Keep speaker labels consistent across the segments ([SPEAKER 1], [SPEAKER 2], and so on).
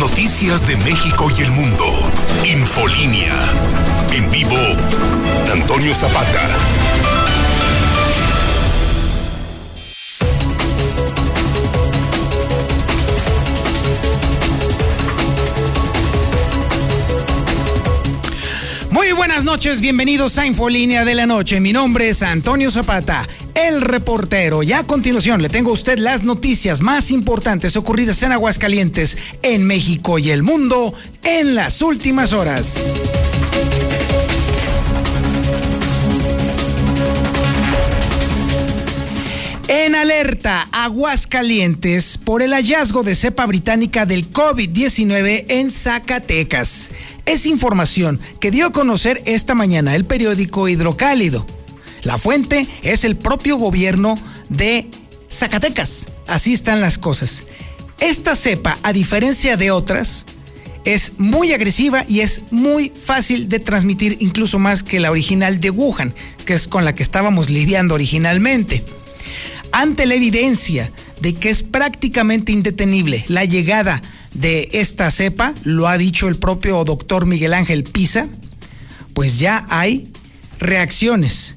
[SPEAKER 1] noticias de México y el mundo. Infolínea. En vivo, Antonio Zapata.
[SPEAKER 2] Muy buenas noches, bienvenidos a Infolínea de la Noche. Mi nombre es Antonio Zapata, el reportero. Y a continuación le tengo a usted las noticias más importantes ocurridas en Aguascalientes, en México y el mundo en las últimas horas. En alerta, Aguascalientes por el hallazgo de cepa británica del COVID-19 en Zacatecas. Es información que dio a conocer esta mañana el periódico Hidrocálido. La fuente es el propio gobierno de Zacatecas. Así están las cosas. Esta cepa, a diferencia de otras, es muy agresiva y es muy fácil de transmitir, incluso más que la original de Wuhan, que es con la que estábamos lidiando originalmente. Ante la evidencia de que es prácticamente indetenible la llegada de esta cepa, lo ha dicho el propio doctor Miguel Ángel Pisa, pues ya hay reacciones.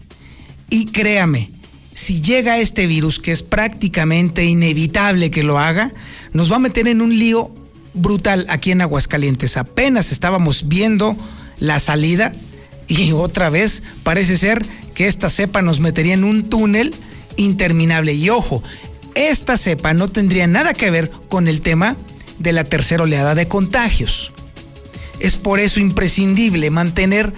[SPEAKER 2] Y créame, si llega este virus, que es prácticamente inevitable que lo haga, nos va a meter en un lío brutal aquí en Aguascalientes. Apenas estábamos viendo la salida y otra vez parece ser que esta cepa nos metería en un túnel interminable. Y ojo, esta cepa no tendría nada que ver con el tema de la tercera oleada de contagios. Es por eso imprescindible mantener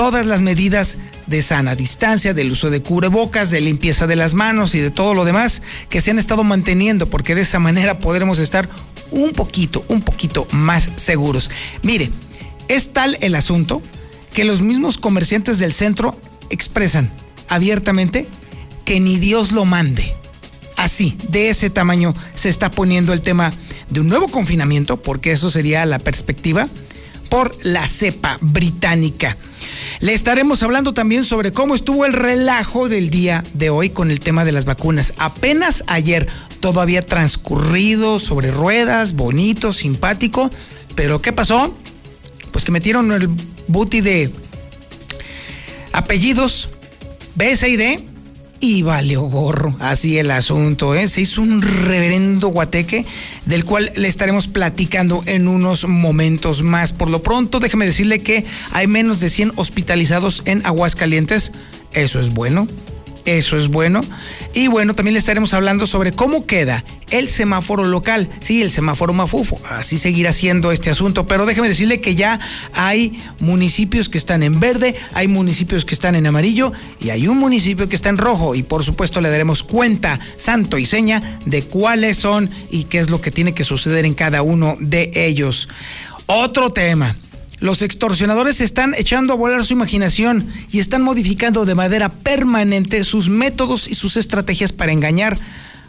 [SPEAKER 2] todas las medidas de sana distancia, del uso de cubrebocas, de limpieza de las manos y de todo lo demás que se han estado manteniendo, porque de esa manera podremos estar un poquito, un poquito más seguros. Mire, es tal el asunto que los mismos comerciantes del centro expresan abiertamente que ni Dios lo mande. Así, de ese tamaño se está poniendo el tema de un nuevo confinamiento, porque eso sería la perspectiva, por la cepa británica. Le estaremos hablando también sobre cómo estuvo el relajo del día de hoy con el tema de las vacunas. Apenas ayer todo había transcurrido sobre ruedas, bonito, simpático, pero ¿qué pasó? Pues que metieron el booty de apellidos B, y D y valió gorro. Así el asunto, ¿eh? Se hizo un reverendo guateque del cual le estaremos platicando en unos momentos más. Por lo pronto, déjeme decirle que hay menos de 100 hospitalizados en Aguascalientes. Eso es bueno. Eso es bueno. Y bueno, también le estaremos hablando sobre cómo queda el semáforo local. Sí, el semáforo mafufo. Así seguirá siendo este asunto. Pero déjeme decirle que ya hay municipios que están en verde, hay municipios que están en amarillo y hay un municipio que está en rojo. Y por supuesto le daremos cuenta, santo y seña, de cuáles son y qué es lo que tiene que suceder en cada uno de ellos. Otro tema los extorsionadores están echando a volar su imaginación y están modificando de manera permanente sus métodos y sus estrategias para engañar.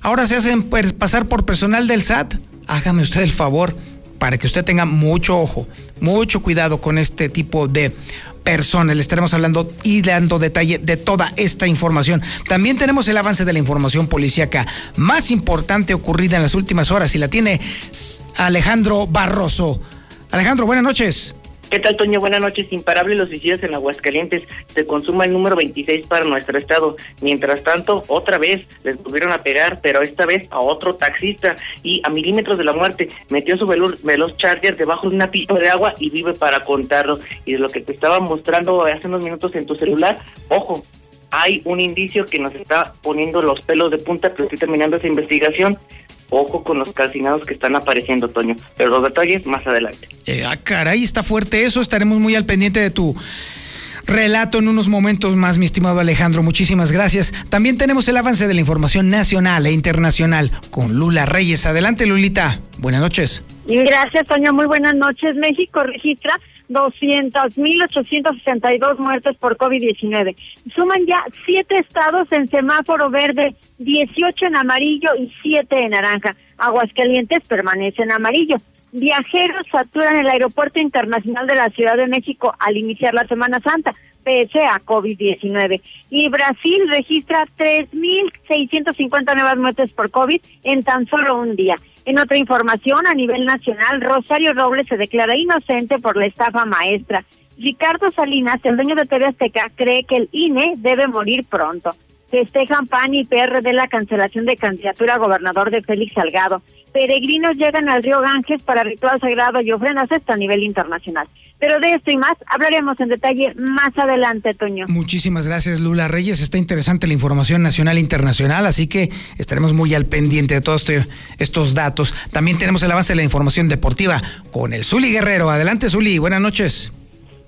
[SPEAKER 2] Ahora se hacen pasar por personal del SAT. Hágame usted el favor para que usted tenga mucho ojo, mucho cuidado con este tipo de personas. Le estaremos hablando y dando detalle de toda esta información. También tenemos el avance de la información policíaca más importante ocurrida en las últimas horas y la tiene Alejandro Barroso. Alejandro, buenas noches.
[SPEAKER 3] ¿Qué tal, Toño? Buenas noches. Imparable los suicidios en Aguascalientes. Se consuma el número 26 para nuestro estado. Mientras tanto, otra vez les volvieron a pegar, pero esta vez a otro taxista y a milímetros de la muerte. Metió su veloz charger debajo de una pipa de agua y vive para contarlo. Y de lo que te estaba mostrando hace unos minutos en tu celular, ojo, hay un indicio que nos está poniendo los pelos de punta, pero estoy terminando esa investigación ojo con los calcinados que están apareciendo, Toño. Pero los detalles más adelante.
[SPEAKER 2] Eh, ah, caray, está fuerte eso. Estaremos muy al pendiente de tu relato en unos momentos más, mi estimado Alejandro. Muchísimas gracias. También tenemos el avance de la información nacional e internacional con Lula Reyes. Adelante, Lulita. Buenas noches.
[SPEAKER 4] Gracias, Toño. Muy buenas noches. México registra 200.862 muertes por COVID-19. Suman ya siete estados en semáforo verde, 18 en amarillo y 7 en naranja. Aguascalientes permanece en amarillo. Viajeros saturan el Aeropuerto Internacional de la Ciudad de México al iniciar la Semana Santa, pese a COVID-19. Y Brasil registra 3.650 nuevas muertes por COVID en tan solo un día. En otra información, a nivel nacional, Rosario Robles se declara inocente por la estafa maestra. Ricardo Salinas, el dueño de TV Azteca, cree que el INE debe morir pronto. Festejan PAN y PR de la cancelación de candidatura a gobernador de Félix Salgado. Peregrinos llegan al río Ganges para ritual sagrado y ofrendas esto a nivel internacional. Pero de esto y más hablaremos en detalle más adelante, Toño.
[SPEAKER 2] Muchísimas gracias, Lula Reyes. Está interesante la información nacional e internacional, así que estaremos muy al pendiente de todos este, estos datos. También tenemos el avance de la información deportiva con el Zuli Guerrero. Adelante, Zuli. Buenas noches.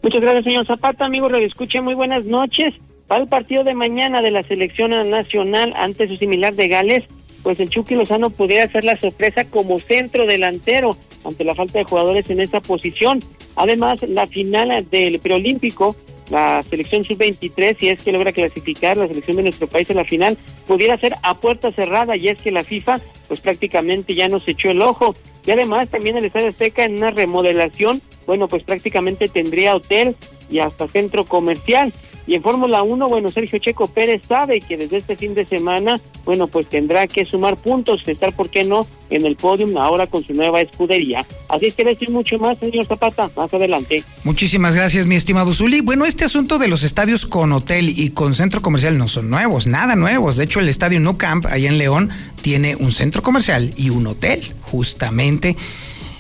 [SPEAKER 5] Muchas gracias, señor Zapata. Amigos, lo escuché. Muy buenas noches. Para el partido de mañana de la selección nacional ante su similar de Gales, pues el Chucky Lozano pudiera ser la sorpresa como centro delantero ante la falta de jugadores en esa posición. Además, la final del preolímpico, la selección sub-23, si es que logra clasificar la selección de nuestro país en la final, pudiera ser a puerta cerrada y es que la FIFA pues prácticamente ya nos echó el ojo. Y además también el Estadio Azteca en una remodelación, bueno, pues prácticamente tendría hotel y hasta centro comercial. Y en Fórmula 1, bueno, Sergio Checo Pérez sabe que desde este fin de semana, bueno, pues tendrá que sumar puntos, estar, ¿por qué no?, en el podium ahora con su nueva escudería. Así es que decir mucho más, señor Zapata, más adelante.
[SPEAKER 2] Muchísimas gracias, mi estimado Zuli. Bueno, este asunto de los estadios con hotel y con centro comercial no son nuevos, nada nuevos. De hecho, el estadio No Camp, allá en León, tiene un centro comercial y un hotel, justamente.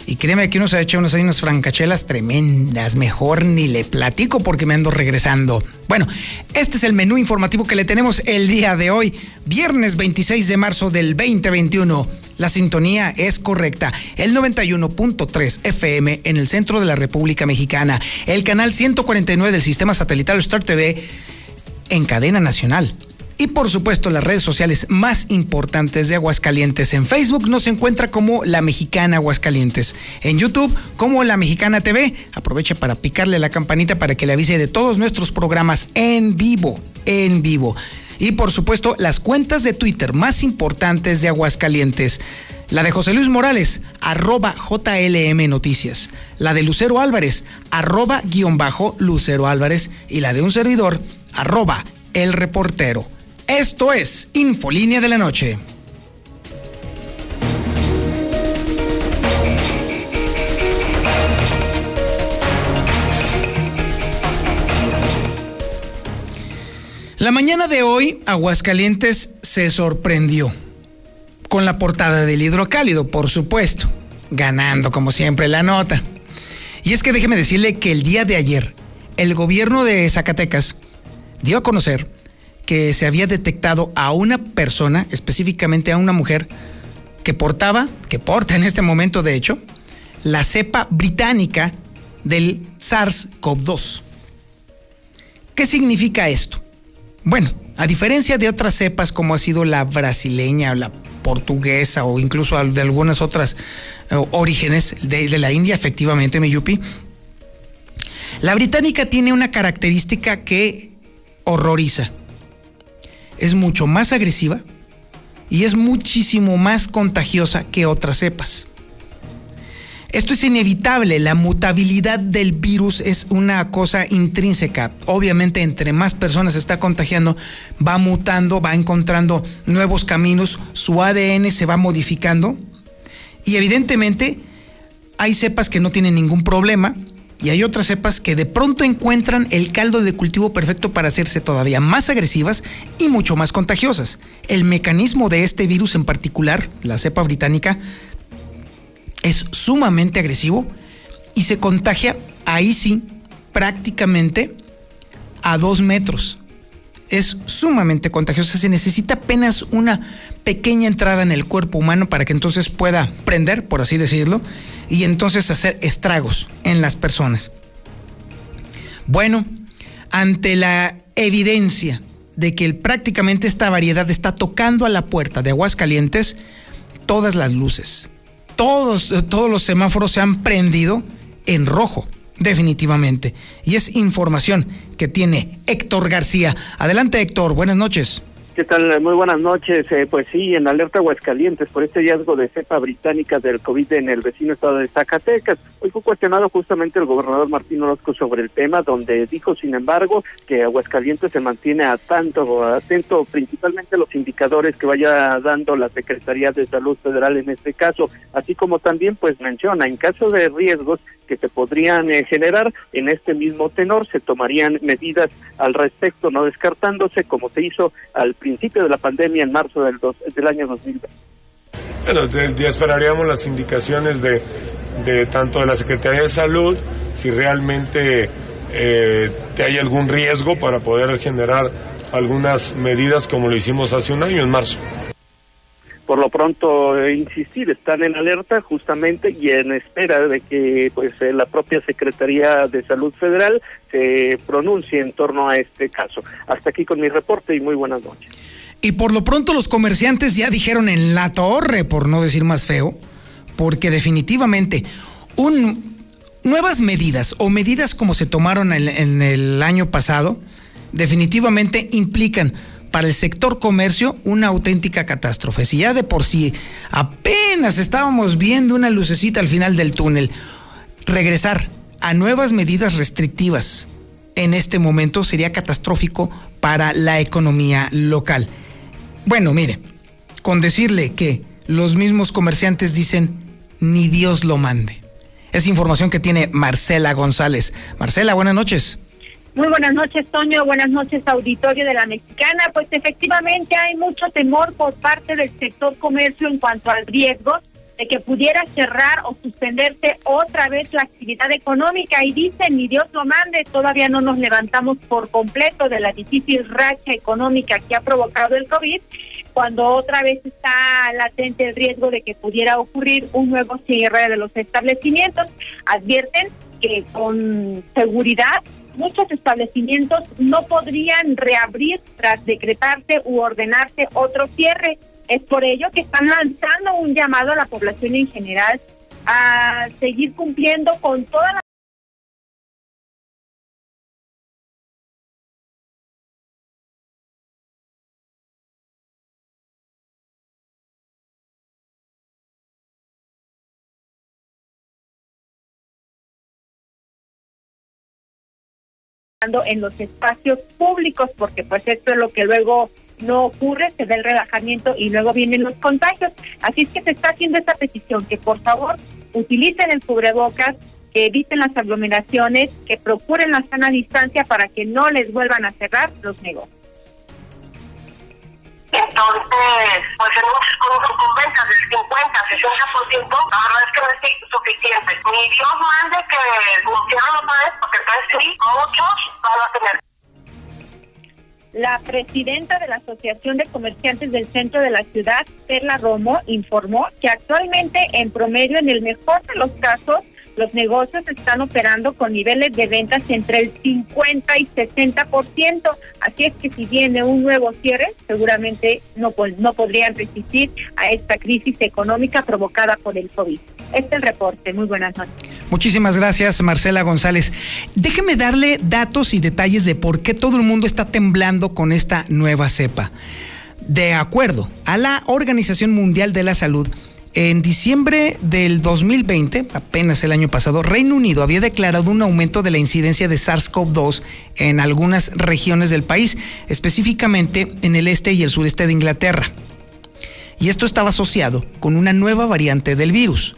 [SPEAKER 2] Y créeme que uno se ha hecho unos, unas francachelas tremendas. Mejor ni le platico porque me ando regresando. Bueno, este es el menú informativo que le tenemos el día de hoy, viernes 26 de marzo del 2021. La sintonía es correcta, el 91.3 FM en el centro de la República Mexicana, el canal 149 del sistema satelital Star TV en cadena nacional y por supuesto las redes sociales más importantes de Aguascalientes. En Facebook nos encuentra como La Mexicana Aguascalientes. En YouTube como La Mexicana TV. Aprovecha para picarle la campanita para que le avise de todos nuestros programas en vivo, en vivo. Y por supuesto las cuentas de Twitter más importantes de Aguascalientes. La de José Luis Morales, arroba JLM Noticias. La de Lucero Álvarez, arroba guion bajo Lucero Álvarez. Y la de un servidor, arroba El Reportero. Esto es Infolínea de la Noche. La mañana de hoy, Aguascalientes se sorprendió con la portada del hidrocálido, por supuesto, ganando como siempre la nota. Y es que déjeme decirle que el día de ayer, el gobierno de Zacatecas dio a conocer que se había detectado a una persona, específicamente a una mujer, que portaba, que porta en este momento de hecho, la cepa británica del SARS-CoV-2. ¿Qué significa esto? Bueno, a diferencia de otras cepas como ha sido la brasileña la portuguesa o incluso de algunas otras eh, orígenes de, de, la India, efectivamente, Miyupi, la británica tiene una característica que horroriza es mucho más agresiva y es muchísimo más contagiosa que otras cepas. Esto es inevitable, la mutabilidad del virus es una cosa intrínseca. Obviamente entre más personas se está contagiando, va mutando, va encontrando nuevos caminos, su ADN se va modificando y evidentemente hay cepas que no tienen ningún problema, y hay otras cepas que de pronto encuentran el caldo de cultivo perfecto para hacerse todavía más agresivas y mucho más contagiosas. El mecanismo de este virus en particular, la cepa británica, es sumamente agresivo y se contagia ahí sí prácticamente a dos metros. Es sumamente contagiosa, se necesita apenas una pequeña entrada en el cuerpo humano para que entonces pueda prender, por así decirlo, y entonces hacer estragos en las personas. Bueno, ante la evidencia de que prácticamente esta variedad está tocando a la puerta de Aguascalientes, todas las luces, todos, todos los semáforos se han prendido en rojo, definitivamente. Y es información que tiene Héctor García. Adelante Héctor, buenas noches.
[SPEAKER 6] ¿Qué tal? Muy buenas noches. Eh, pues sí, en alerta Aguascalientes por este hallazgo de cepa británica del COVID en el vecino estado de Zacatecas. Hoy fue cuestionado justamente el gobernador Martín Orozco sobre el tema, donde dijo, sin embargo, que Aguascalientes se mantiene a tanto, atento principalmente a los indicadores que vaya dando la Secretaría de Salud Federal en este caso, así como también pues menciona, en caso de riesgos se podrían eh, generar en este mismo tenor, se tomarían medidas al respecto, no descartándose como se hizo al principio de la pandemia en marzo del, del año 2020.
[SPEAKER 7] Bueno, ya esperaríamos las indicaciones de, de tanto de la Secretaría de Salud, si realmente eh, hay algún riesgo para poder generar algunas medidas como lo hicimos hace un año, en marzo.
[SPEAKER 6] Por lo pronto, eh, insistir, están en alerta justamente y en espera de que pues eh, la propia Secretaría de Salud Federal se pronuncie en torno a este caso. Hasta aquí con mi reporte y muy buenas noches.
[SPEAKER 2] Y por lo pronto los comerciantes ya dijeron en la torre, por no decir más feo, porque definitivamente un, nuevas medidas o medidas como se tomaron en, en el año pasado, definitivamente implican para el sector comercio una auténtica catástrofe. Si ya de por sí apenas estábamos viendo una lucecita al final del túnel, regresar a nuevas medidas restrictivas en este momento sería catastrófico para la economía local. Bueno, mire, con decirle que los mismos comerciantes dicen, ni Dios lo mande. Es información que tiene Marcela González. Marcela, buenas noches.
[SPEAKER 4] Muy buenas noches, Toño. Buenas noches, auditorio de la Mexicana. Pues efectivamente hay mucho temor por parte del sector comercio en cuanto al riesgo de que pudiera cerrar o suspenderse otra vez la actividad económica. Y dicen, ni Dios lo mande, todavía no nos levantamos por completo de la difícil racha económica que ha provocado el COVID, cuando otra vez está latente el riesgo de que pudiera ocurrir un nuevo cierre de los establecimientos. Advierten que con seguridad muchos establecimientos no podrían reabrir tras decretarse u ordenarse otro cierre. Es por ello que están lanzando un llamado a la población en general a seguir cumpliendo con todas las en los espacios públicos, porque pues esto es lo que luego no ocurre, se da el relajamiento y luego vienen los contagios. Así es que se está haciendo esta petición, que por favor utilicen el cubrebocas, que eviten las aglomeraciones, que procuren la sana distancia para que no les vuelvan a cerrar los negocios.
[SPEAKER 8] Entonces, pues en muchos productos con ventas del 50, 60%, la verdad es que no es suficiente. Ni Dios mande que cierren otra vez, porque entonces sí, muchos van a tener.
[SPEAKER 4] La presidenta de la Asociación de Comerciantes del Centro de la Ciudad, Perla Romo, informó que actualmente, en promedio, en el mejor de los casos, los negocios están operando con niveles de ventas entre el 50 y 60%. Así es que si viene un nuevo cierre, seguramente no, no podrían resistir a esta crisis económica provocada por el COVID. Este es el reporte. Muy buenas noches.
[SPEAKER 2] Muchísimas gracias, Marcela González. Déjeme darle datos y detalles de por qué todo el mundo está temblando con esta nueva cepa. De acuerdo a la Organización Mundial de la Salud, en diciembre del 2020, apenas el año pasado, Reino Unido había declarado un aumento de la incidencia de SARS-CoV-2 en algunas regiones del país, específicamente en el este y el sureste de Inglaterra. Y esto estaba asociado con una nueva variante del virus.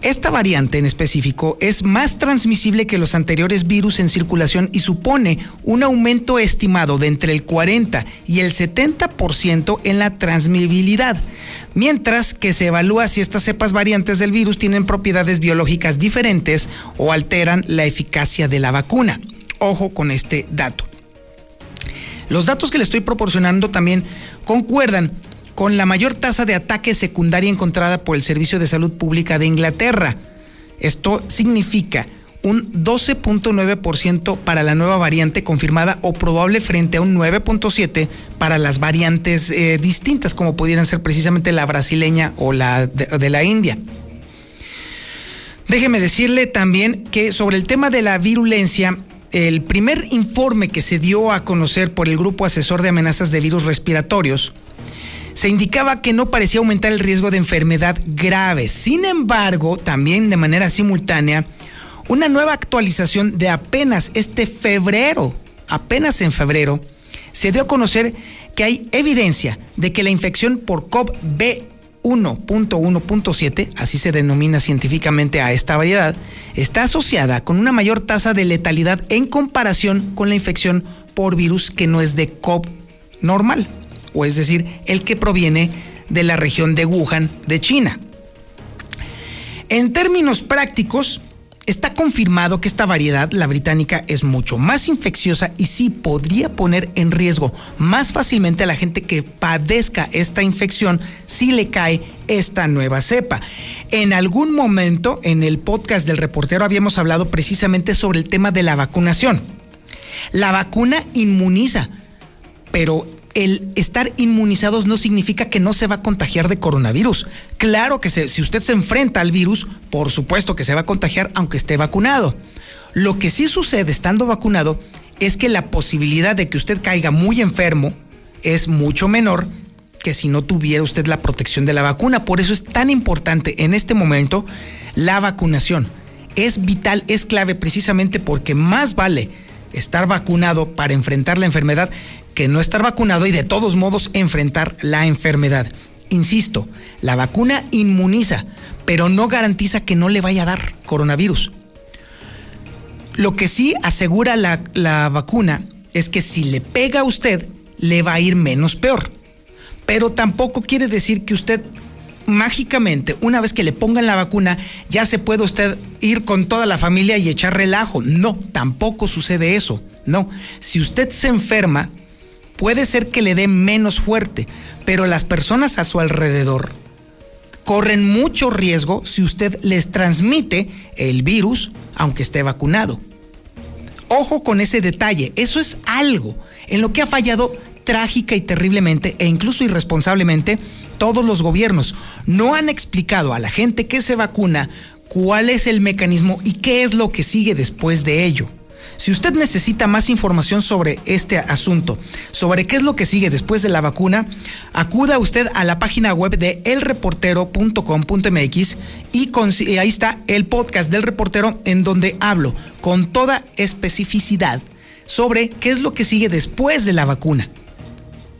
[SPEAKER 2] Esta variante en específico es más transmisible que los anteriores virus en circulación y supone un aumento estimado de entre el 40 y el 70% en la transmisibilidad, mientras que se evalúa si estas cepas variantes del virus tienen propiedades biológicas diferentes o alteran la eficacia de la vacuna. Ojo con este dato. Los datos que le estoy proporcionando también concuerdan con la mayor tasa de ataque secundaria encontrada por el Servicio de Salud Pública de Inglaterra. Esto significa un 12.9% para la nueva variante confirmada o probable frente a un 9.7% para las variantes eh, distintas como pudieran ser precisamente la brasileña o la de la India. Déjeme decirle también que sobre el tema de la virulencia, el primer informe que se dio a conocer por el Grupo Asesor de Amenazas de Virus Respiratorios, se indicaba que no parecía aumentar el riesgo de enfermedad grave. Sin embargo, también de manera simultánea, una nueva actualización de apenas este febrero, apenas en febrero, se dio a conocer que hay evidencia de que la infección por COVID 1.1.7, así se denomina científicamente a esta variedad, está asociada con una mayor tasa de letalidad en comparación con la infección por virus que no es de COP normal, o es decir, el que proviene de la región de Wuhan de China. En términos prácticos, Está confirmado que esta variedad, la británica, es mucho más infecciosa y sí podría poner en riesgo más fácilmente a la gente que padezca esta infección si le cae esta nueva cepa. En algún momento en el podcast del reportero habíamos hablado precisamente sobre el tema de la vacunación. La vacuna inmuniza, pero el estar inmunizados no significa que no se va a contagiar de coronavirus. Claro que si usted se enfrenta al virus, por supuesto que se va a contagiar aunque esté vacunado. Lo que sí sucede estando vacunado es que la posibilidad de que usted caiga muy enfermo es mucho menor que si no tuviera usted la protección de la vacuna. Por eso es tan importante en este momento la vacunación. Es vital, es clave precisamente porque más vale estar vacunado para enfrentar la enfermedad que no estar vacunado y de todos modos enfrentar la enfermedad. Insisto, la vacuna inmuniza, pero no garantiza que no le vaya a dar coronavirus. Lo que sí asegura la, la vacuna es que si le pega a usted, le va a ir menos peor. Pero tampoco quiere decir que usted mágicamente, una vez que le pongan la vacuna, ya se puede usted ir con toda la familia y echar relajo. No, tampoco sucede eso. No, si usted se enferma, puede ser que le dé menos fuerte, pero las personas a su alrededor corren mucho riesgo si usted les transmite el virus aunque esté vacunado. Ojo con ese detalle, eso es algo en lo que ha fallado trágica y terriblemente e incluso irresponsablemente todos los gobiernos. No han explicado a la gente que se vacuna cuál es el mecanismo y qué es lo que sigue después de ello. Si usted necesita más información sobre este asunto, sobre qué es lo que sigue después de la vacuna, acuda usted a la página web de elreportero.com.mx y, y ahí está el podcast del reportero en donde hablo con toda especificidad sobre qué es lo que sigue después de la vacuna.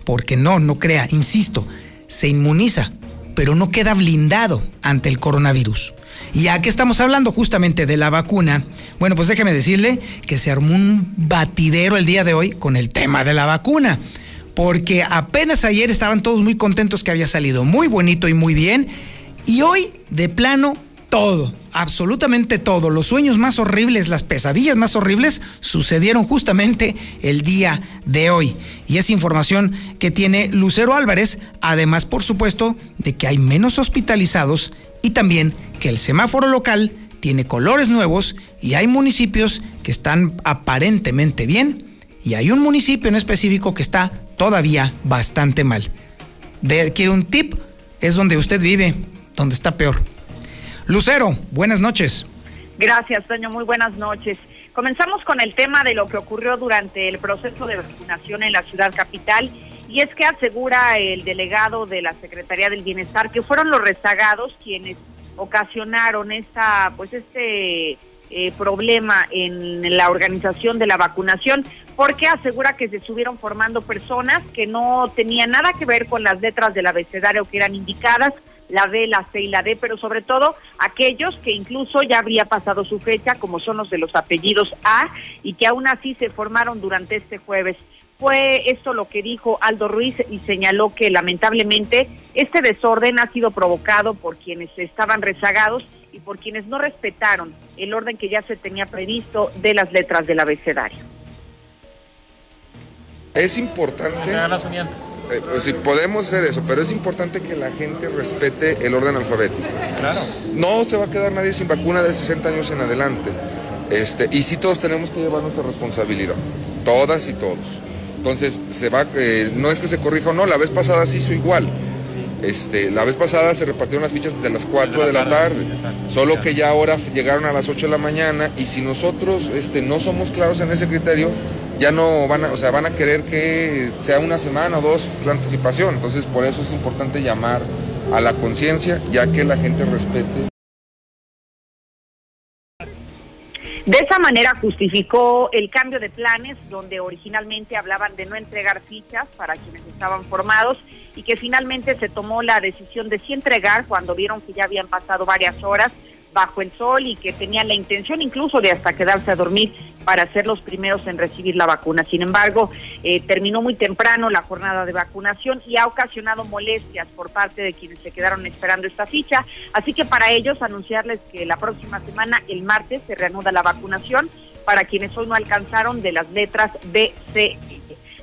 [SPEAKER 2] Porque no, no crea, insisto, se inmuniza, pero no queda blindado ante el coronavirus. Y ya que estamos hablando justamente de la vacuna, bueno, pues déjeme decirle que se armó un batidero el día de hoy con el tema de la vacuna. Porque apenas ayer estaban todos muy contentos que había salido muy bonito y muy bien. Y hoy, de plano, todo, absolutamente todo, los sueños más horribles, las pesadillas más horribles sucedieron justamente el día de hoy. Y es información que tiene Lucero Álvarez, además por supuesto de que hay menos hospitalizados y también que el semáforo local tiene colores nuevos y hay municipios que están aparentemente bien y hay un municipio en específico que está todavía bastante mal. De, quiero un tip, es donde usted vive, donde está peor. Lucero, buenas noches.
[SPEAKER 9] Gracias, Toño, muy buenas noches. Comenzamos con el tema de lo que ocurrió durante el proceso de vacunación en la ciudad capital y es que asegura el delegado de la Secretaría del Bienestar que fueron los rezagados quienes ocasionaron esta, pues este eh, problema en la organización de la vacunación, porque asegura que se estuvieron formando personas que no tenían nada que ver con las letras del abecedario que eran indicadas, la B, la C y la D, pero sobre todo aquellos que incluso ya habría pasado su fecha, como son los de los apellidos A, y que aún así se formaron durante este jueves. Fue esto lo que dijo Aldo Ruiz y señaló que lamentablemente este desorden ha sido provocado por quienes estaban rezagados y por quienes no respetaron el orden que ya se tenía previsto de las letras del abecedario.
[SPEAKER 10] Es importante, eh, pues sí, podemos hacer eso, pero es importante que la gente respete el orden alfabético.
[SPEAKER 11] Claro.
[SPEAKER 10] No se va a quedar nadie sin vacuna de 60 años en adelante. Este, y sí todos tenemos que llevar nuestra responsabilidad, todas y todos. Entonces, se va, eh, no es que se corrija o no, la vez pasada se hizo igual. Este, la vez pasada se repartieron las fichas desde las 4 de la tarde, solo que ya ahora llegaron a las 8 de la mañana y si nosotros este, no somos claros en ese criterio, ya no van a, o sea, van a querer que sea una semana o dos la anticipación. Entonces, por eso es importante llamar a la conciencia, ya que la gente respete.
[SPEAKER 9] De esa manera justificó el cambio de planes, donde originalmente hablaban de no entregar fichas para quienes estaban formados y que finalmente se tomó la decisión de sí entregar cuando vieron que ya habían pasado varias horas bajo el sol y que tenían la intención incluso de hasta quedarse a dormir para ser los primeros en recibir la vacuna. Sin embargo, eh, terminó muy temprano la jornada de vacunación y ha ocasionado molestias por parte de quienes se quedaron esperando esta ficha. Así que para ellos anunciarles que la próxima semana, el martes, se reanuda la vacunación para quienes hoy no alcanzaron de las letras B, C.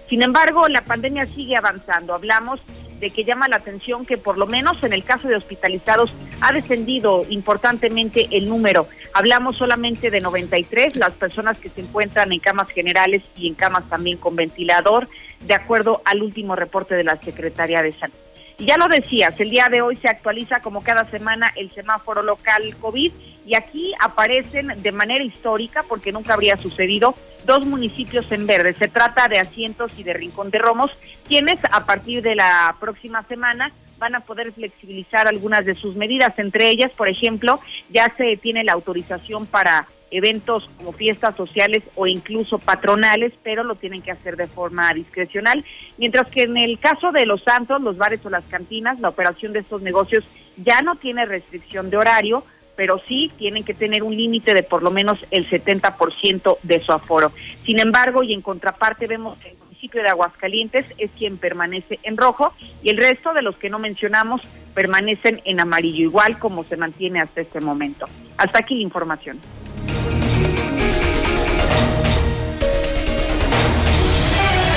[SPEAKER 9] Sin embargo, la pandemia sigue avanzando. Hablamos de que llama la atención que por lo menos en el caso de hospitalizados ha descendido importantemente el número. Hablamos solamente de 93 las personas que se encuentran en camas generales y en camas también con ventilador, de acuerdo al último reporte de la Secretaría de Salud. Y ya lo decías, el día de hoy se actualiza como cada semana el semáforo local COVID y aquí aparecen de manera histórica, porque nunca habría sucedido, dos municipios en verde. Se trata de Asientos y de Rincón de Romos, quienes a partir de la próxima semana van a poder flexibilizar algunas de sus medidas. Entre ellas, por ejemplo, ya se tiene la autorización para eventos como fiestas sociales o incluso patronales, pero lo tienen que hacer de forma discrecional. Mientras que en el caso de los santos, los bares o las cantinas, la operación de estos negocios ya no tiene restricción de horario, pero sí tienen que tener un límite de por lo menos el 70% de su aforo. Sin embargo, y en contraparte vemos que el municipio de Aguascalientes es quien permanece en rojo y el resto de los que no mencionamos permanecen en amarillo, igual como se mantiene hasta este momento. Hasta aquí la información.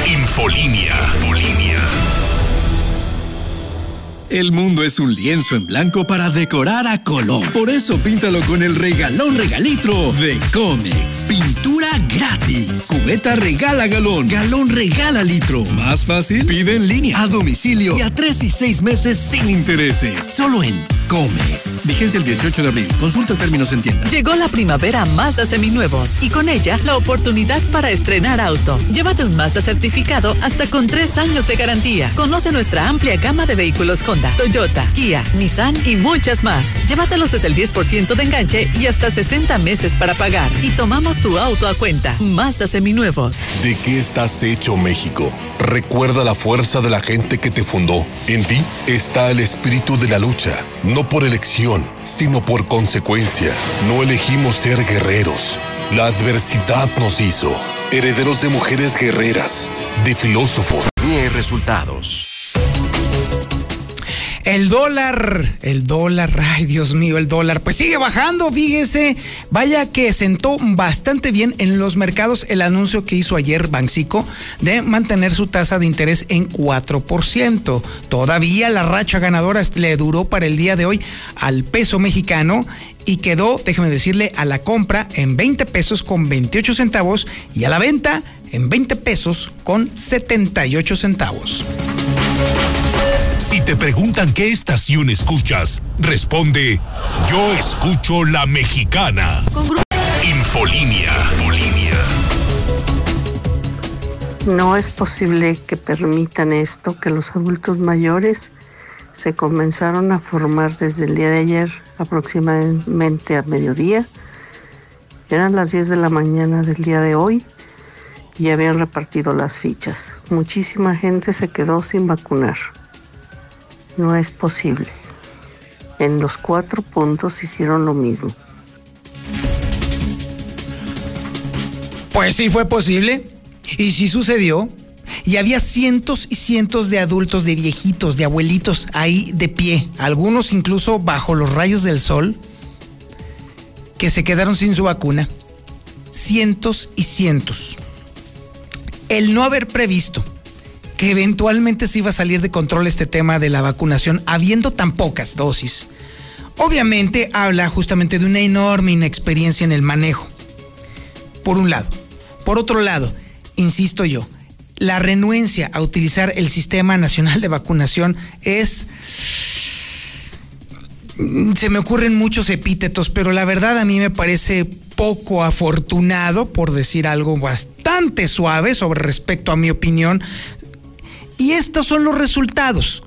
[SPEAKER 1] Infolinia.
[SPEAKER 11] El mundo es un lienzo en blanco para decorar a color. Por eso píntalo con el regalón regalitro de Comex. Pintura gratis. Cubeta regala galón. Galón regala litro. Más fácil, pide en línea, a domicilio y a tres y seis meses sin intereses. Solo en Comex. Vigencia el 18 de abril. Consulta términos en tienda.
[SPEAKER 12] Llegó la primavera Mazda seminuevos y con ella la oportunidad para estrenar auto. Llévate un Mazda certificado hasta con tres años de garantía. Conoce nuestra amplia gama de vehículos con Toyota, Kia, Nissan y muchas más. Llévatelos desde el 10% de enganche y hasta 60 meses para pagar. Y tomamos tu auto a cuenta. Mazda seminuevos.
[SPEAKER 1] ¿De qué estás hecho México? Recuerda la fuerza de la gente que te fundó. En ti está el espíritu de la lucha, no por elección, sino por consecuencia. No elegimos ser guerreros. La adversidad nos hizo. Herederos de mujeres guerreras, de filósofos.
[SPEAKER 11] Y resultados.
[SPEAKER 2] El dólar, el dólar, ay Dios mío, el dólar, pues sigue bajando, fíjese. Vaya que sentó bastante bien en los mercados el anuncio que hizo ayer Banxico de mantener su tasa de interés en 4%. Todavía la racha ganadora le duró para el día de hoy al peso mexicano y quedó, déjeme decirle, a la compra en 20 pesos con 28 centavos y a la venta en 20 pesos con 78 centavos.
[SPEAKER 1] Si te preguntan qué estación escuchas, responde, yo escucho la mexicana. Infolinia.
[SPEAKER 13] No es posible que permitan esto, que los adultos mayores se comenzaron a formar desde el día de ayer aproximadamente a mediodía. Eran las 10 de la mañana del día de hoy y habían repartido las fichas. Muchísima gente se quedó sin vacunar no es posible. En los cuatro puntos hicieron lo mismo.
[SPEAKER 2] Pues sí fue posible. Y sí sucedió. Y había cientos y cientos de adultos, de viejitos, de abuelitos ahí de pie, algunos incluso bajo los rayos del sol, que se quedaron sin su vacuna. Cientos y cientos. El no haber previsto que eventualmente se iba a salir de control este tema de la vacunación, habiendo tan pocas dosis. Obviamente habla justamente de una enorme inexperiencia en el manejo. Por un lado. Por otro lado, insisto yo, la renuencia a utilizar el Sistema Nacional de Vacunación es... Se me ocurren muchos epítetos, pero la verdad a mí me parece poco afortunado, por decir algo bastante suave sobre respecto a mi opinión. Y estos son los resultados.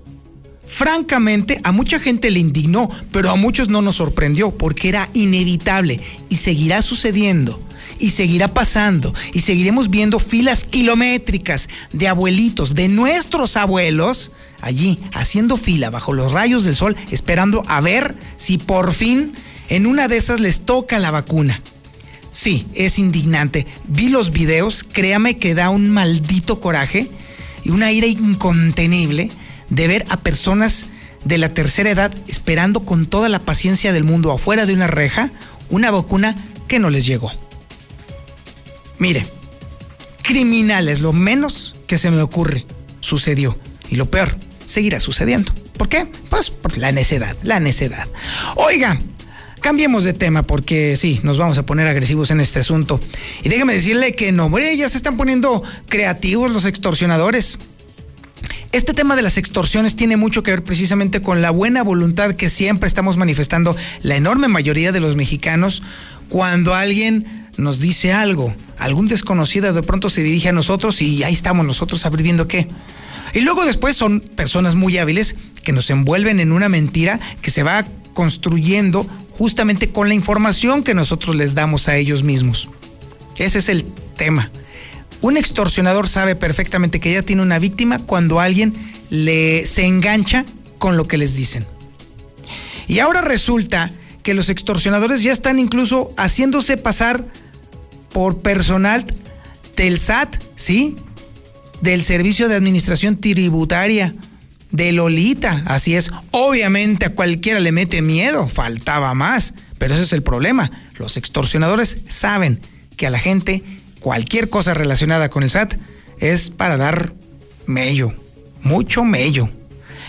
[SPEAKER 2] Francamente, a mucha gente le indignó, pero a muchos no nos sorprendió porque era inevitable y seguirá sucediendo y seguirá pasando y seguiremos viendo filas kilométricas de abuelitos, de nuestros abuelos, allí haciendo fila bajo los rayos del sol, esperando a ver si por fin en una de esas les toca la vacuna. Sí, es indignante. Vi los videos, créame que da un maldito coraje y una ira incontenible de ver a personas de la tercera edad esperando con toda la paciencia del mundo afuera de una reja una vacuna que no les llegó. Mire, criminales, lo menos que se me ocurre, sucedió. Y lo peor, seguirá sucediendo. ¿Por qué? Pues por la necedad, la necedad. Oiga, cambiemos de tema porque sí, nos vamos a poner agresivos en este asunto. Y déjeme decirle que no, hombre, ya se están poniendo creativos los extorsionadores. Este tema de las extorsiones tiene mucho que ver precisamente con la buena voluntad que siempre estamos manifestando la enorme mayoría de los mexicanos cuando alguien nos dice algo, algún desconocido de pronto se dirige a nosotros y ahí estamos nosotros a ver viendo qué. Y luego después son personas muy hábiles que nos envuelven en una mentira que se va construyendo justamente con la información que nosotros les damos a ellos mismos. Ese es el tema. Un extorsionador sabe perfectamente que ya tiene una víctima cuando alguien le se engancha con lo que les dicen. Y ahora resulta que los extorsionadores ya están incluso haciéndose pasar por personal del SAT, ¿sí? Del Servicio de Administración Tributaria, de Lolita, así es. Obviamente a cualquiera le mete miedo, faltaba más, pero ese es el problema. Los extorsionadores saben que a la gente cualquier cosa relacionada con el SAT es para dar mello, mucho mello.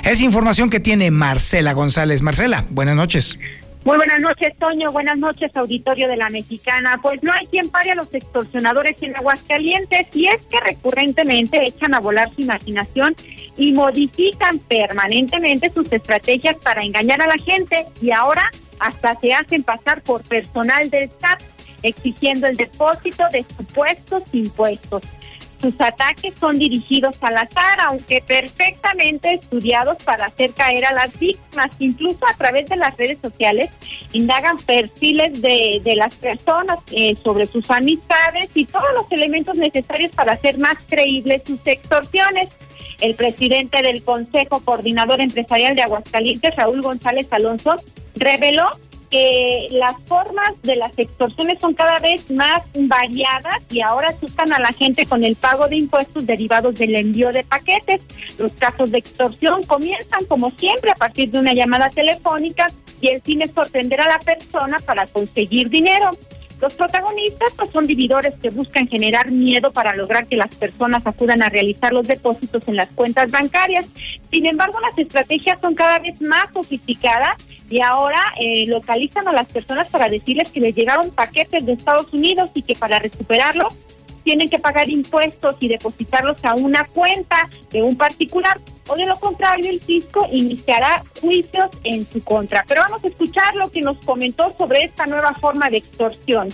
[SPEAKER 2] Es información que tiene Marcela González. Marcela, buenas noches.
[SPEAKER 4] Muy buenas noches, Toño. Buenas noches, auditorio de la Mexicana. Pues no hay quien pare a los extorsionadores en Aguascalientes y es que recurrentemente echan a volar su imaginación y modifican permanentemente sus estrategias para engañar a la gente y ahora hasta se hacen pasar por personal del SAT exigiendo el depósito de supuestos impuestos. Sus ataques son dirigidos al azar, aunque perfectamente estudiados para hacer caer a las víctimas. Incluso a través de las redes sociales indagan perfiles de, de las personas eh, sobre sus amistades y todos los elementos necesarios para hacer más creíbles sus extorsiones. El presidente del Consejo Coordinador Empresarial de Aguascalientes, Raúl González Alonso, reveló que las formas de las extorsiones son cada vez más variadas y ahora asustan a la gente con el pago de impuestos derivados del envío de paquetes. Los casos de extorsión comienzan como siempre a partir de una llamada telefónica y el fin es sorprender a la persona para conseguir dinero. Los protagonistas pues, son dividores que buscan generar miedo para lograr que las personas acudan a realizar los depósitos en las cuentas bancarias. Sin embargo, las estrategias son cada vez más sofisticadas y ahora eh, localizan a las personas para decirles que les llegaron paquetes de Estados Unidos y que para recuperarlo tienen que pagar impuestos y depositarlos a una cuenta de un particular o de lo contrario el fisco iniciará juicios en su contra. Pero vamos a escuchar lo que nos comentó sobre esta nueva forma de extorsión.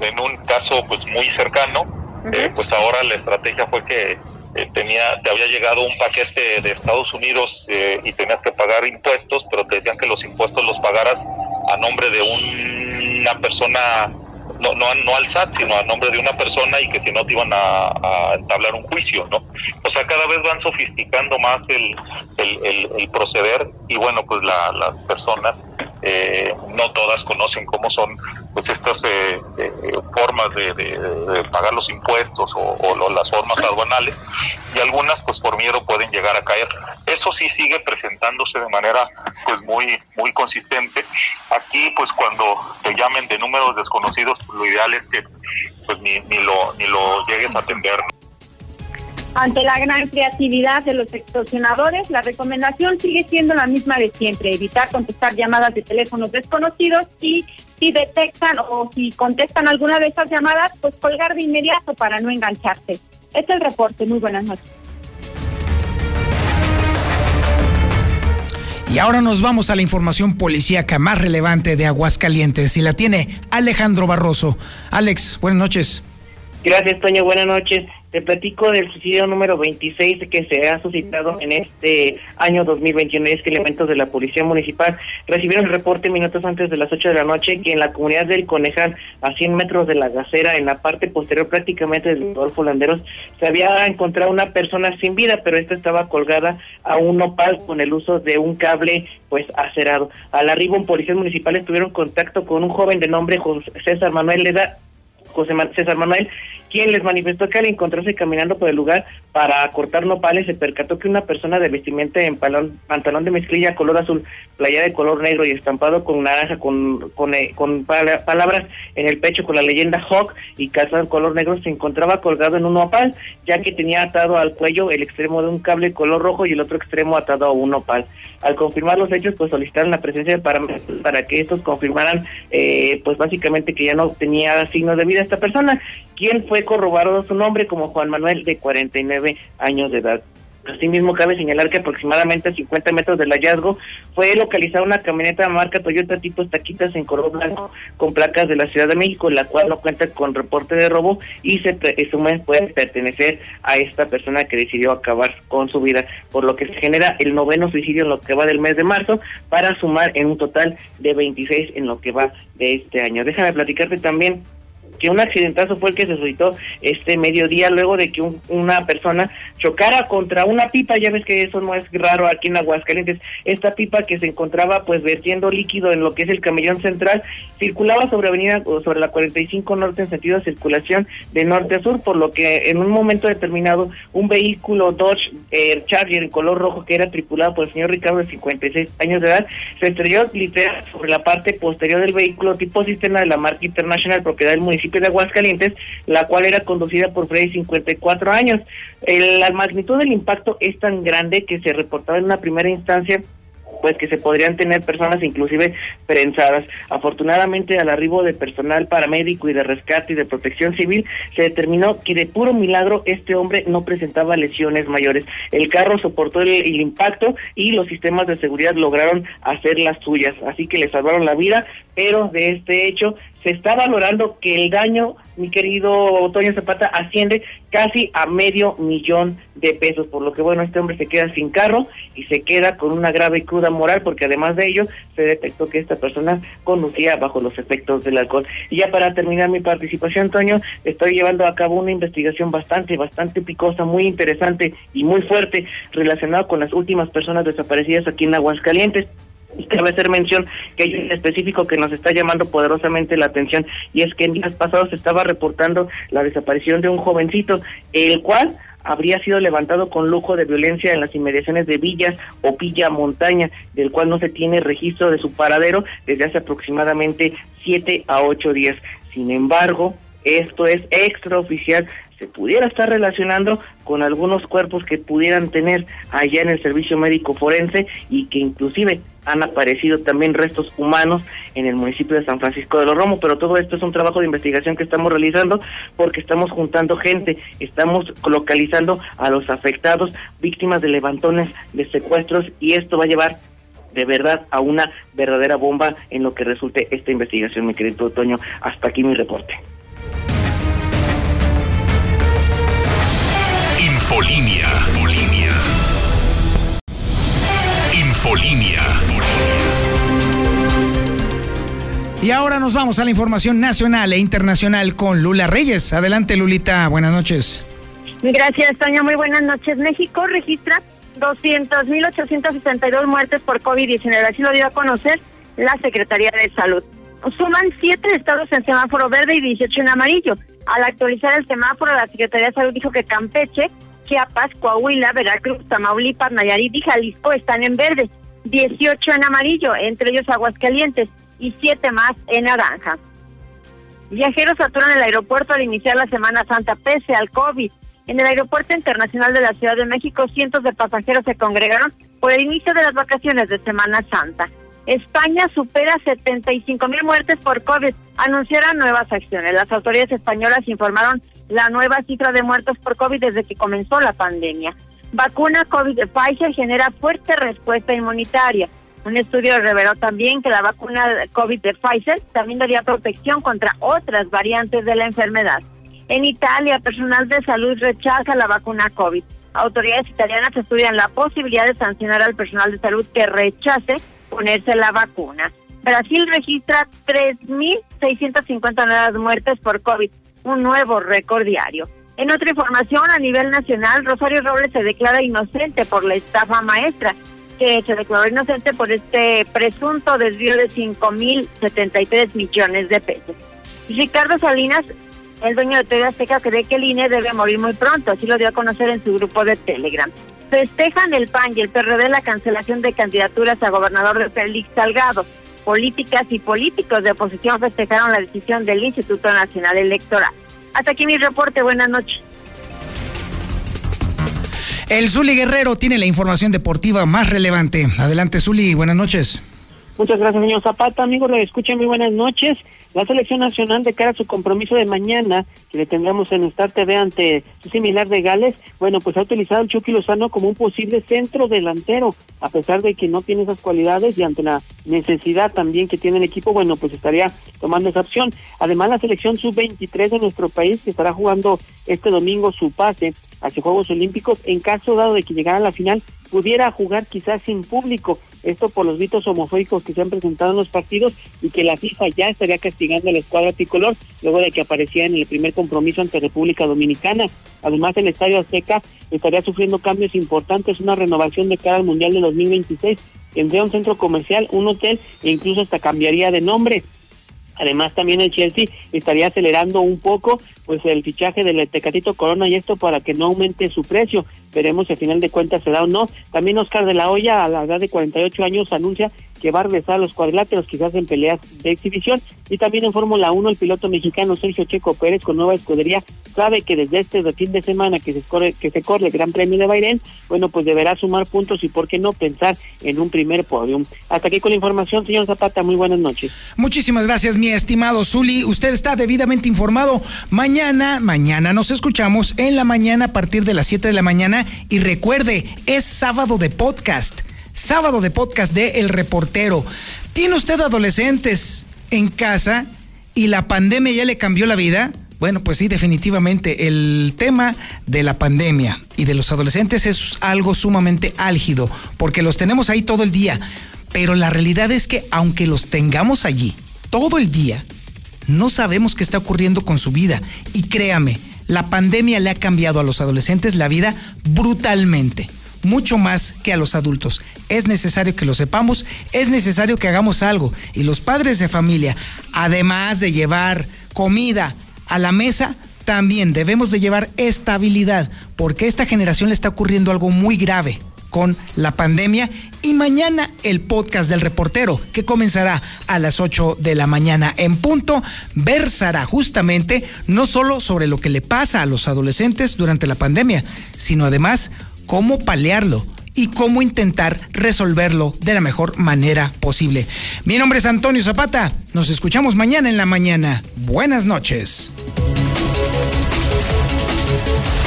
[SPEAKER 14] En un caso pues muy cercano, eh, pues ahora la estrategia fue que eh, tenía, te había llegado un paquete de Estados Unidos eh, y tenías que pagar impuestos, pero te decían que los impuestos los pagaras a nombre de una persona, no, no, no al SAT, sino a nombre de una persona y que si no te iban a, entablar un juicio, ¿no? O sea, cada vez van sofisticando más el, el, el, proceder y bueno, pues la, las personas, eh, no todas conocen cómo son pues estas eh, eh, formas de, de, pagar los impuestos o, o, las formas aduanales y algunas pues por miedo pueden llegar a caer. Eso sí sigue presentándose de manera pues muy muy consistente. Aquí pues cuando te llamen de números desconocidos, pues, lo ideal es que pues ni, ni lo ni lo llegues a atender.
[SPEAKER 4] Ante la gran creatividad de los extorsionadores, la recomendación sigue siendo la misma de siempre, evitar contestar llamadas de teléfonos desconocidos y si detectan o si contestan alguna de esas llamadas, pues colgar de inmediato para no engancharse. Este es el reporte. Muy buenas noches.
[SPEAKER 2] Y ahora nos vamos a la información policíaca más relevante de Aguascalientes y la tiene Alejandro Barroso. Alex, buenas noches.
[SPEAKER 3] Gracias, Toño. Buenas noches. Te platico del suicidio número 26 que se ha suscitado en este año 2021. es que elementos de la Policía Municipal recibieron el reporte minutos antes de las 8 de la noche que en la comunidad del Conejal, a 100 metros de la gacera, en la parte posterior prácticamente del Rodolfo Landeros, se había encontrado una persona sin vida, pero esta estaba colgada a un nopal con el uso de un cable pues acerado. Al arribo, un policías municipales tuvieron contacto con un joven de nombre José César Manuel Leda José César Manuel, quien les manifestó que al encontrarse caminando por el lugar para cortar nopales se percató que una persona de vestimenta en pantalón de mezclilla color azul, playa de color negro y estampado con naranja con, con, eh, con palabras en el pecho con la leyenda Hawk y calzado color negro se encontraba colgado en un nopal, ya que tenía atado al cuello el extremo de un cable color rojo y el otro extremo atado a un nopal. Al confirmar los hechos, pues solicitaron la presencia de parámetros para que estos confirmaran, eh, pues básicamente que ya no tenía signos de vida esta persona, quien fue corroborado su nombre como Juan Manuel, de 49 años de edad. Asimismo, cabe señalar que aproximadamente a 50 metros del hallazgo fue localizada una camioneta marca Toyota tipo taquitas en color blanco con placas de la Ciudad de México, la cual no cuenta con reporte de robo y se presume puede pertenecer a esta persona que decidió acabar con su vida, por lo que se genera el noveno suicidio en lo que va del mes de marzo para sumar en un total de 26 en lo que va de este año. Déjame platicarte también que un accidentazo fue el que se suscitó este mediodía luego de que una persona chocara contra una pipa, ya ves que eso no es raro aquí en Aguascalientes, esta pipa que se encontraba pues vertiendo líquido en lo que es el camellón central, circulaba sobre avenida sobre la 45 norte en sentido de circulación de norte a sur, por lo que en un momento determinado un vehículo Dodge eh, Charger en color rojo que era tripulado por el señor Ricardo de 56 años de edad, se estrelló literal sobre la parte posterior del vehículo tipo sistema de la marca International propiedad del municipio de Aguascalientes, la cual era conducida por Freddy 54 años. la magnitud del impacto es tan grande que se reportaba en una primera instancia pues que se podrían tener personas inclusive prensadas. Afortunadamente al arribo de personal paramédico y de rescate y de protección civil se determinó que de puro milagro este hombre no presentaba lesiones mayores. El carro soportó el, el impacto y los sistemas de seguridad lograron hacer las suyas, así que le salvaron la vida, pero de este hecho se está valorando que el daño, mi querido Toño Zapata, asciende casi a medio millón de pesos, por lo que bueno, este hombre se queda sin carro y se queda con una grave cruda moral, porque además de ello se detectó que esta persona conducía bajo los efectos del alcohol. Y ya para terminar mi participación, Toño, estoy llevando a cabo una investigación bastante, bastante picosa, muy interesante y muy fuerte relacionada con las últimas personas desaparecidas aquí en Aguascalientes. Y cabe hacer mención que hay un específico que nos está llamando poderosamente la atención y es que en días pasados se estaba reportando la desaparición de un jovencito, el cual habría sido levantado con lujo de violencia en las inmediaciones de Villas o Villa Montaña, del cual no se tiene registro de su paradero desde hace aproximadamente siete a ocho días. Sin embargo, esto es extraoficial, se pudiera estar relacionando con algunos cuerpos que pudieran tener allá en el servicio médico forense y que inclusive han aparecido también restos humanos en el municipio de San Francisco de los Romos, pero todo esto es un trabajo de investigación que estamos realizando porque estamos juntando gente, estamos localizando a los afectados, víctimas de levantones, de secuestros y esto va a llevar de verdad a una verdadera bomba en lo que resulte esta investigación, mi querido Otoño. Hasta aquí mi reporte.
[SPEAKER 1] Infolinia. Infolinia. Infolinia.
[SPEAKER 2] Y ahora nos vamos a la información nacional e internacional con Lula Reyes. Adelante, Lulita. Buenas noches.
[SPEAKER 4] Gracias, Toño. Muy buenas noches. México registra 200.862 muertes por COVID-19. Así lo dio a conocer la Secretaría de Salud. Suman siete estados en semáforo verde y 18 en amarillo. Al actualizar el semáforo, la Secretaría de Salud dijo que Campeche, Chiapas, Coahuila, Veracruz, Tamaulipas, Nayarit y Jalisco están en verde. 18 en amarillo, entre ellos Aguascalientes, y 7 más en naranja. Viajeros saturan el aeropuerto al iniciar la Semana Santa pese al COVID.
[SPEAKER 15] En el Aeropuerto Internacional de la Ciudad de México, cientos de pasajeros se congregaron por el inicio de las vacaciones de Semana Santa. España supera 75 mil muertes por COVID. Anunciaron nuevas acciones. Las autoridades españolas informaron la nueva cifra de muertos por COVID desde que comenzó la pandemia. Vacuna COVID de Pfizer genera fuerte respuesta inmunitaria. Un estudio reveló también que la vacuna COVID de Pfizer también daría protección contra otras variantes de la enfermedad. En Italia, personal de salud rechaza la vacuna COVID. Autoridades italianas estudian la posibilidad de sancionar al personal de salud que rechace ponerse la vacuna. Brasil registra 3.650 nuevas muertes por COVID, un nuevo récord diario. En otra información, a nivel nacional, Rosario Robles se declara inocente por la estafa maestra, que se declaró inocente por este presunto desvío de 5.073 millones de pesos. Ricardo Salinas, el dueño de TV Azteca, cree que el INE debe morir muy pronto, así lo dio a conocer en su grupo de Telegram. Festejan el PAN y el PRD la cancelación de candidaturas a gobernador de Félix Salgado. Políticas y políticos de oposición festejaron la decisión del Instituto Nacional Electoral. Hasta aquí mi reporte. Buenas noches.
[SPEAKER 2] El Zuli Guerrero tiene la información deportiva más relevante. Adelante, Zuli. Buenas noches.
[SPEAKER 5] Muchas gracias, señor Zapata. Amigos, le escuchen muy buenas noches. La selección nacional de cara a su compromiso de mañana, que le tendremos en Star TV ante su similar de Gales, bueno, pues ha utilizado el Chucky Lozano como un posible centro delantero, a pesar de que no tiene esas cualidades y ante la necesidad también que tiene el equipo, bueno, pues estaría tomando esa opción. Además, la selección sub-23 de nuestro país, que estará jugando este domingo su pase hacia Juegos Olímpicos, en caso dado de que llegara a la final, pudiera jugar quizás sin público. Esto por los gritos homofóbicos que se han presentado en los partidos y que la FIFA ya estaría castigando a la escuadra tricolor luego de que aparecía en el primer compromiso ante República Dominicana. Además, el Estadio Azteca estaría sufriendo cambios importantes, una renovación de cara al Mundial de 2026. Tendría un centro comercial, un hotel e incluso hasta cambiaría de nombre. Además, también el Chelsea estaría acelerando un poco pues el fichaje del Tecatito Corona y esto para que no aumente su precio. Veremos si al final de cuentas se da o no. También Oscar de la Hoya, a la edad de 48 años, anuncia que va a regresar a los cuadriláteros, quizás en peleas de exhibición. Y también en Fórmula 1, el piloto mexicano Sergio Checo Pérez, con nueva escudería, sabe que desde este fin de semana que se corre, que se corre el Gran Premio de Bahrein, bueno, pues deberá sumar puntos y por qué no pensar en un primer podium. Hasta aquí con la información, señor Zapata. Muy buenas noches.
[SPEAKER 2] Muchísimas gracias, mi estimado Zuli. Usted está debidamente informado. Mañana, mañana nos escuchamos en la mañana a partir de las 7 de la mañana. Y recuerde, es sábado de podcast sábado de podcast de El Reportero. ¿Tiene usted adolescentes en casa y la pandemia ya le cambió la vida? Bueno, pues sí, definitivamente el tema de la pandemia y de los adolescentes es algo sumamente álgido, porque los tenemos ahí todo el día, pero la realidad es que aunque los tengamos allí todo el día, no sabemos qué está ocurriendo con su vida. Y créame, la pandemia le ha cambiado a los adolescentes la vida brutalmente mucho más que a los adultos. Es necesario que lo sepamos, es necesario que hagamos algo. Y los padres de familia, además de llevar comida a la mesa, también debemos de llevar estabilidad, porque a esta generación le está ocurriendo algo muy grave con la pandemia y mañana el podcast del reportero que comenzará a las 8 de la mañana en punto versará justamente no solo sobre lo que le pasa a los adolescentes durante la pandemia, sino además cómo palearlo y cómo intentar resolverlo de la mejor manera posible. Mi nombre es Antonio Zapata. Nos escuchamos mañana en la mañana. Buenas noches.